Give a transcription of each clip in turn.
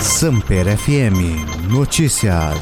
Samper FM Notícias.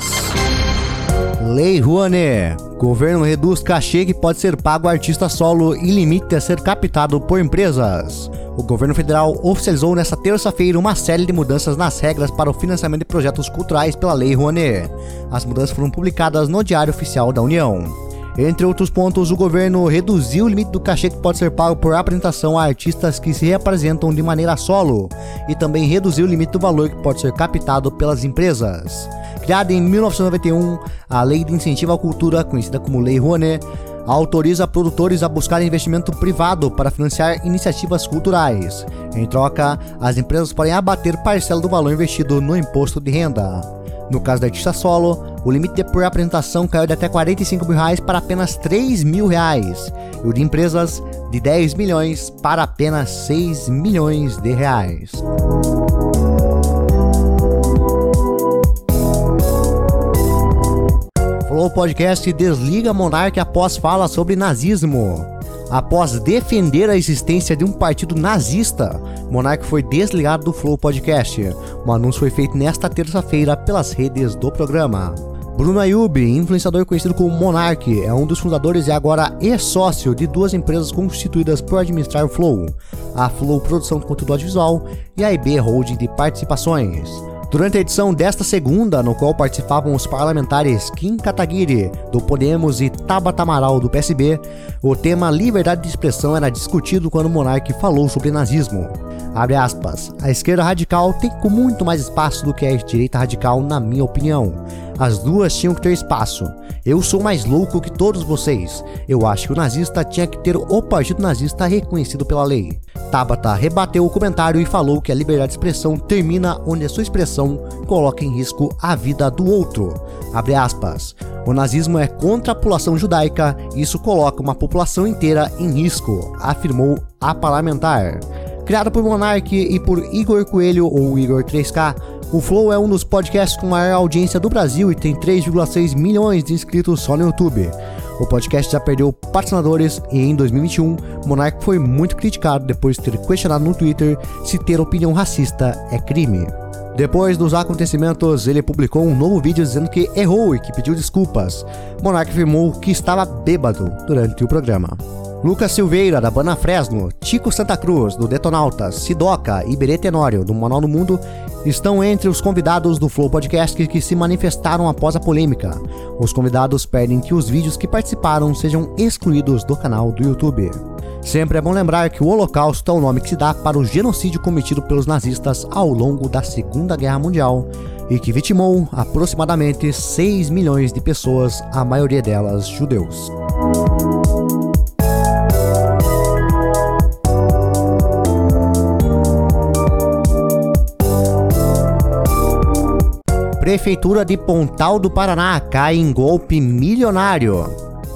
Lei Rouanet. Governo reduz cachê que pode ser pago a artista solo e limite a ser captado por empresas. O governo federal oficializou nesta terça-feira uma série de mudanças nas regras para o financiamento de projetos culturais pela Lei Rouanet. As mudanças foram publicadas no Diário Oficial da União. Entre outros pontos, o governo reduziu o limite do cachê que pode ser pago por apresentação a artistas que se reapresentam de maneira solo e também reduziu o limite do valor que pode ser captado pelas empresas. Criada em 1991, a Lei de Incentivo à Cultura, conhecida como Lei Rouanet, autoriza produtores a buscar investimento privado para financiar iniciativas culturais. Em troca, as empresas podem abater parcela do valor investido no imposto de renda. No caso da artista solo, o limite por apresentação caiu de até 45 mil reais para apenas 3 mil reais, e o de empresas de 10 milhões para apenas 6 milhões de reais. Flow Podcast desliga Monark após fala sobre nazismo. Após defender a existência de um partido nazista, Monark foi desligado do Flow Podcast. O anúncio foi feito nesta terça-feira pelas redes do programa. Bruno Ayub, influenciador conhecido como Monark, é um dos fundadores e agora é sócio de duas empresas constituídas por administrar o Flow, a Flow Produção de Conteúdo Audiovisual e a IB Holding de Participações. Durante a edição desta segunda, no qual participavam os parlamentares Kim Kataguiri, do Podemos, e Tabata Amaral, do PSB, o tema liberdade de expressão era discutido quando o monarca falou sobre nazismo. Abre aspas, a esquerda radical tem muito mais espaço do que a direita radical, na minha opinião. As duas tinham que ter espaço. Eu sou mais louco que todos vocês. Eu acho que o nazista tinha que ter o partido nazista reconhecido pela lei. Tabata rebateu o comentário e falou que a liberdade de expressão termina onde a sua expressão coloca em risco a vida do outro. O nazismo é contra a população judaica e isso coloca uma população inteira em risco, afirmou a parlamentar. Criado por Monark e por Igor Coelho ou Igor 3K, o Flow é um dos podcasts com maior audiência do Brasil e tem 3,6 milhões de inscritos só no YouTube. O podcast já perdeu patrocinadores e em 2021, Monark foi muito criticado depois de ter questionado no Twitter se ter opinião racista é crime. Depois dos acontecimentos, ele publicou um novo vídeo dizendo que errou e que pediu desculpas. Monark afirmou que estava bêbado durante o programa. Lucas Silveira, da Bana Fresno, Tico Santa Cruz, do Detonautas, Sidoca e Berê Tenório, do Manual do Mundo, estão entre os convidados do Flow Podcast que, que se manifestaram após a polêmica. Os convidados pedem que os vídeos que participaram sejam excluídos do canal do YouTube. Sempre é bom lembrar que o Holocausto é o nome que se dá para o genocídio cometido pelos nazistas ao longo da Segunda Guerra Mundial e que vitimou aproximadamente 6 milhões de pessoas, a maioria delas judeus. Prefeitura de Pontal do Paraná cai em golpe milionário.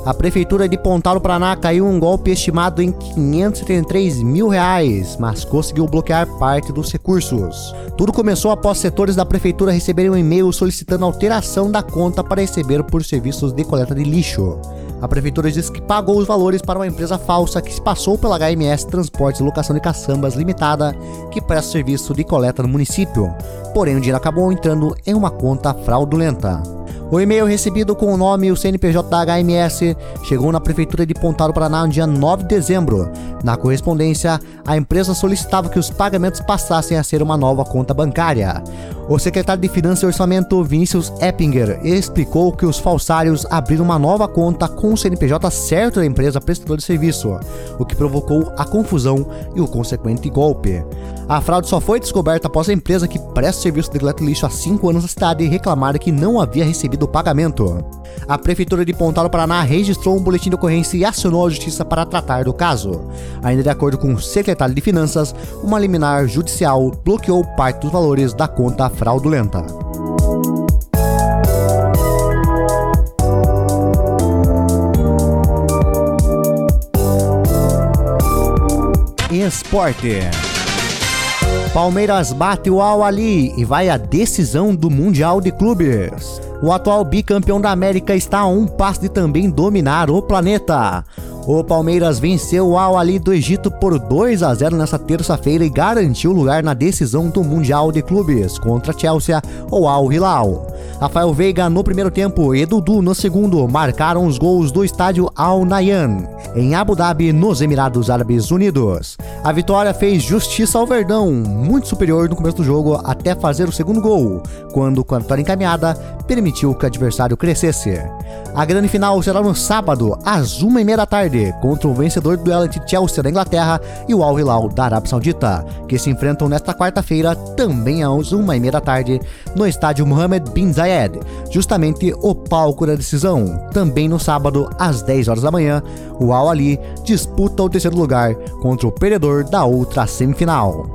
A Prefeitura de Pontal do Paraná caiu um golpe estimado em 573 mil reais, mas conseguiu bloquear parte dos recursos. Tudo começou após setores da Prefeitura receberem um e-mail solicitando alteração da conta para receber por serviços de coleta de lixo. A prefeitura diz que pagou os valores para uma empresa falsa que se passou pela HMS Transportes e Locação de Caçambas Limitada, que presta serviço de coleta no município. Porém, o dinheiro acabou entrando em uma conta fraudulenta. O e-mail recebido com o nome e o CNPJ da HMS chegou na Prefeitura de Pontal do Paraná no dia 9 de dezembro. Na correspondência, a empresa solicitava que os pagamentos passassem a ser uma nova conta bancária. O secretário de Finanças e Orçamento, Vinícius Eppinger, explicou que os falsários abriram uma nova conta com o CNPJ certo da empresa prestadora de serviço, o que provocou a confusão e o consequente golpe. A fraude só foi descoberta após a empresa que presta serviço de coleta lixo há 5 anos na cidade reclamar que não havia recebido o pagamento. A Prefeitura de Pontal do Paraná registrou um boletim de ocorrência e acionou a Justiça para tratar do caso. Ainda de acordo com o secretário de Finanças, uma liminar judicial bloqueou parte dos valores da conta fraudulenta. Esporte. Palmeiras bate o Al Ali e vai à decisão do Mundial de Clubes. O atual bicampeão da América está a um passo de também dominar o planeta. O Palmeiras venceu o Al Ali do Egito por 2 a 0 nesta terça-feira e garantiu lugar na decisão do Mundial de Clubes contra Chelsea ou Al Hilal. Rafael Veiga no primeiro tempo e Dudu no segundo marcaram os gols do estádio Al Nayan, em Abu Dhabi, nos Emirados Árabes Unidos. A vitória fez justiça ao Verdão, muito superior no começo do jogo até fazer o segundo gol, quando, com a vitória encaminhada, permitiu que o adversário crescesse. A grande final será no sábado, às uma e meia da tarde, contra o vencedor do duelo entre Chelsea da Inglaterra e o Al Hilal da Arábia Saudita, que se enfrentam nesta quarta-feira, também às uma e meia da tarde, no estádio Mohammed bin Zayed, justamente o palco da decisão. Também no sábado, às 10 horas da manhã, o Al Ali disputa o terceiro lugar contra o perdedor da outra semifinal.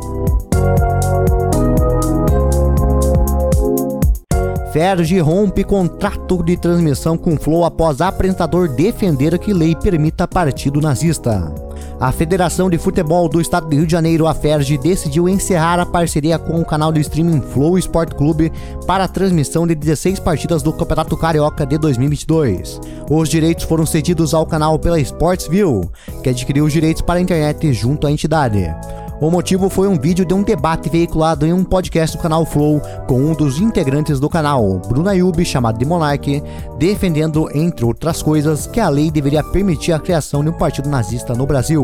Ferge rompe contrato de transmissão com Flow após apresentador defender que lei permita partido nazista. A Federação de Futebol do Estado do Rio de Janeiro, a decidiu encerrar a parceria com o canal de streaming Flow Sport Clube para a transmissão de 16 partidas do Campeonato Carioca de 2022. Os direitos foram cedidos ao canal pela Sportsville, que adquiriu os direitos para a internet junto à entidade. O motivo foi um vídeo de um debate veiculado em um podcast do canal Flow com um dos integrantes do canal, Bruno Ayub, chamado de Monark, defendendo, entre outras coisas, que a lei deveria permitir a criação de um partido nazista no Brasil.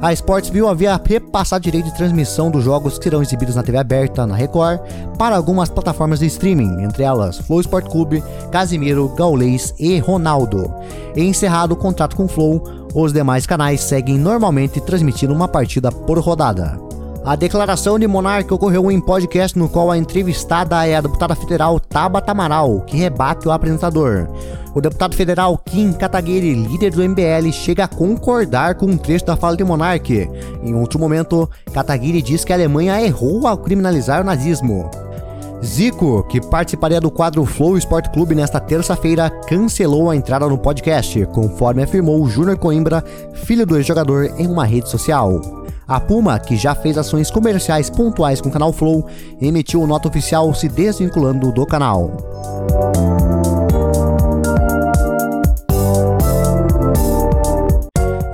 A Sportsville havia repassado direito de transmissão dos jogos que serão exibidos na TV aberta, na Record, para algumas plataformas de streaming, entre elas Flow Sport Clube, Casimiro, Gaulês e Ronaldo. E encerrado o contrato com o Flow, os demais canais seguem normalmente transmitindo uma partida por rodada. A declaração de Monark ocorreu em podcast no qual a entrevistada é a deputada federal Tabata Amaral, que rebate o apresentador. O deputado federal Kim Kataguiri, líder do MBL, chega a concordar com um trecho da fala de Monark. Em outro momento, Kataguiri diz que a Alemanha errou ao criminalizar o nazismo. Zico, que participaria do quadro Flow Sport Clube nesta terça-feira, cancelou a entrada no podcast, conforme afirmou Júnior Coimbra, filho do ex-jogador, em uma rede social. A Puma, que já fez ações comerciais pontuais com o canal Flow, emitiu nota oficial se desvinculando do canal.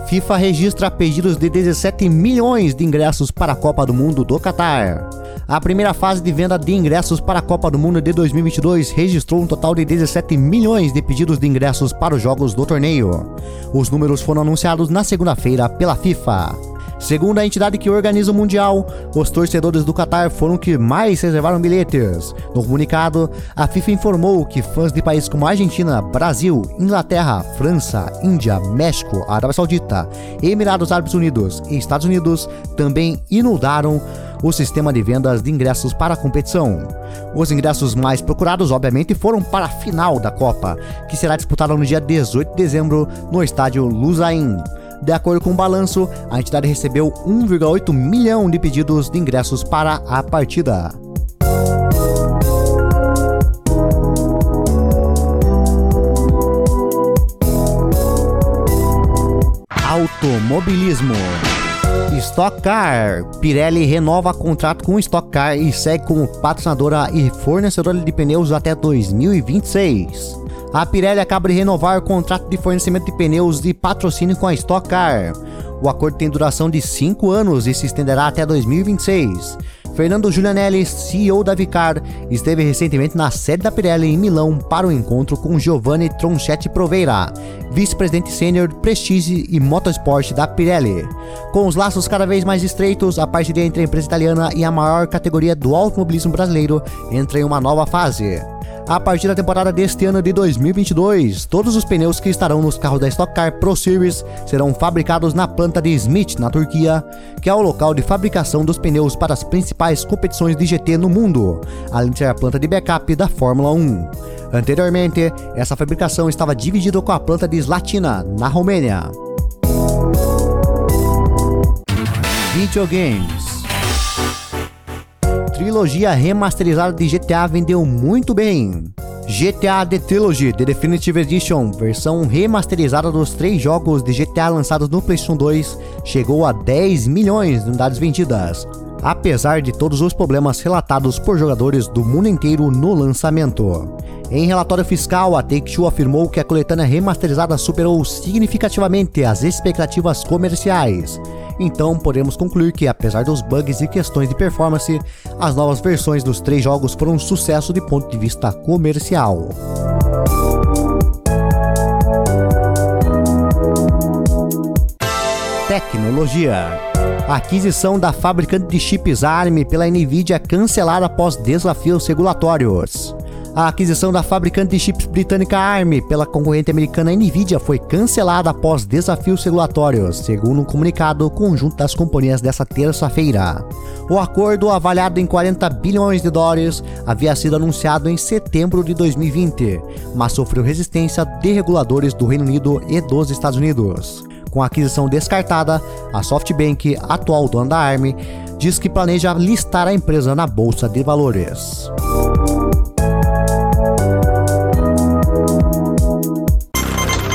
FIFA registra pedidos de 17 milhões de ingressos para a Copa do Mundo do Catar. A primeira fase de venda de ingressos para a Copa do Mundo de 2022 registrou um total de 17 milhões de pedidos de ingressos para os jogos do torneio. Os números foram anunciados na segunda-feira pela FIFA. Segundo a entidade que organiza o Mundial, os torcedores do Qatar foram que mais reservaram bilhetes. No comunicado, a FIFA informou que fãs de países como Argentina, Brasil, Inglaterra, França, Índia, México, Arábia Saudita, Emirados Árabes Unidos e Estados Unidos também inundaram o sistema de vendas de ingressos para a competição. Os ingressos mais procurados, obviamente, foram para a final da Copa, que será disputada no dia 18 de dezembro no estádio Lusain. De acordo com o balanço, a entidade recebeu 1,8 milhão de pedidos de ingressos para a partida. Automobilismo. Stock Car. Pirelli renova contrato com Stock Car e segue como patrocinadora e fornecedora de pneus até 2026. A Pirelli acaba de renovar o contrato de fornecimento de pneus de patrocínio com a Stock Car. O acordo tem duração de 5 anos e se estenderá até 2026. Fernando Giulianelli, CEO da Vicar, esteve recentemente na sede da Pirelli em Milão para o um encontro com Giovanni Tronchetti Proveira, vice-presidente sênior Prestige e Motorsport da Pirelli. Com os laços cada vez mais estreitos, a parceria entre a empresa italiana e a maior categoria do automobilismo brasileiro entra em uma nova fase. A partir da temporada deste ano de 2022, todos os pneus que estarão nos carros da Stock Car Pro Series serão fabricados na planta de Smith, na Turquia, que é o local de fabricação dos pneus para as principais competições de GT no mundo, além de ser a planta de backup da Fórmula 1. Anteriormente, essa fabricação estava dividida com a planta de Slatina, na Romênia. Videogames trilogia remasterizada de GTA vendeu muito bem. GTA The Trilogy The Definitive Edition, versão remasterizada dos três jogos de GTA lançados no PlayStation 2, chegou a 10 milhões de unidades vendidas. Apesar de todos os problemas relatados por jogadores do mundo inteiro no lançamento. Em relatório fiscal, a Take-Two afirmou que a coletânea remasterizada superou significativamente as expectativas comerciais. Então, podemos concluir que, apesar dos bugs e questões de performance, as novas versões dos três jogos foram um sucesso de ponto de vista comercial. Tecnologia. A aquisição da fabricante de chips ARM pela Nvidia é cancelada após desafios regulatórios. A aquisição da fabricante de chips britânica ARM pela concorrente americana Nvidia foi cancelada após desafios regulatórios, segundo um comunicado conjunto das companhias dessa terça-feira. O acordo, avaliado em 40 bilhões de dólares, havia sido anunciado em setembro de 2020, mas sofreu resistência de reguladores do Reino Unido e dos Estados Unidos. Com a aquisição descartada, a SoftBank, atual dona da ARM, diz que planeja listar a empresa na bolsa de valores.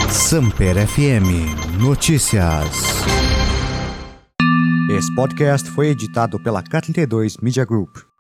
Samper FM Notícias. Esse podcast foi editado pela K32 Media Group.